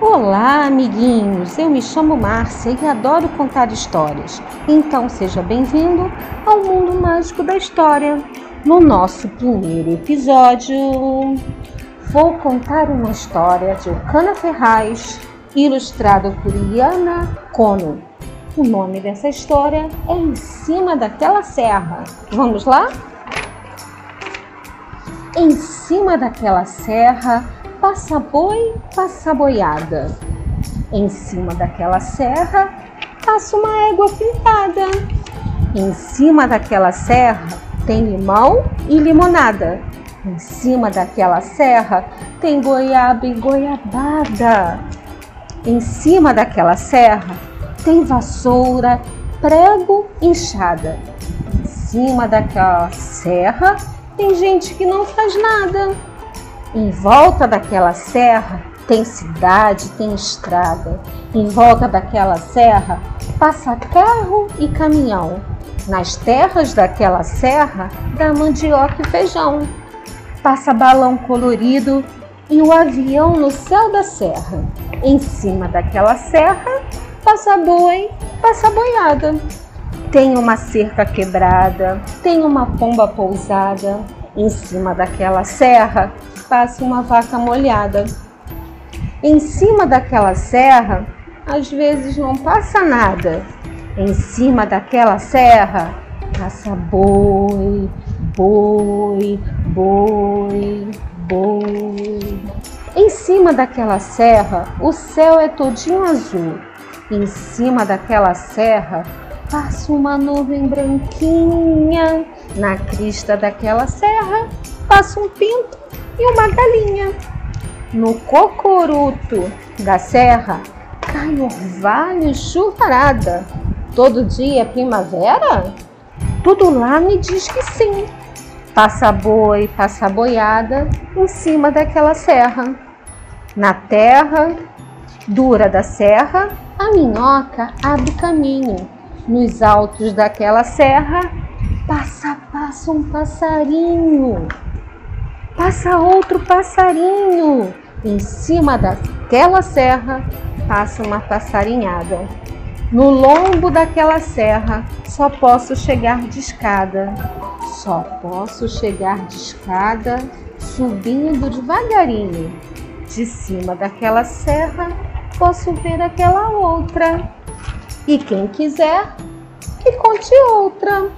Olá, amiguinhos! Eu me chamo Márcia e adoro contar histórias. Então seja bem-vindo ao mundo mágico da história. No nosso primeiro episódio, vou contar uma história de Ocana Ferraz, ilustrada por Iana Kono. O nome dessa história é Em Cima daquela Serra. Vamos lá? Em cima daquela serra, passa boi, passa boiada. Em cima daquela serra, passa uma égua pintada. Em cima daquela serra, tem limão e limonada. Em cima daquela serra, tem goiaba e goiabada. Em cima daquela serra, tem vassoura, prego, enxada. Em cima daquela serra, tem gente que não faz nada. Em volta daquela serra tem cidade, tem estrada. Em volta daquela serra passa carro e caminhão. Nas terras daquela serra dá mandioca e feijão. Passa balão colorido e o avião no céu da serra. Em cima daquela serra passa boi, passa boiada. Tem uma cerca quebrada, tem uma pomba pousada. Em cima daquela serra passa uma vaca molhada. Em cima daquela serra, às vezes não passa nada. Em cima daquela serra passa boi, boi, boi, boi. Em cima daquela serra, o céu é todinho azul. Em cima daquela serra, passa uma nuvem branquinha. Na crista daquela serra passa um pinto e uma galinha. No cocoruto da serra cai orvalho e chuvarada. Todo dia é primavera? Tudo lá me diz que sim. Passa boi, passa boiada em cima daquela serra. Na terra dura da serra, a minhoca abre caminho nos altos daquela serra, passa, passa um passarinho. Passa outro passarinho. Em cima daquela serra, passa uma passarinhada. No lombo daquela serra, só posso chegar de escada. Só posso chegar de escada subindo devagarinho. De cima daquela serra, posso ver aquela outra. E quem quiser, que conte outra.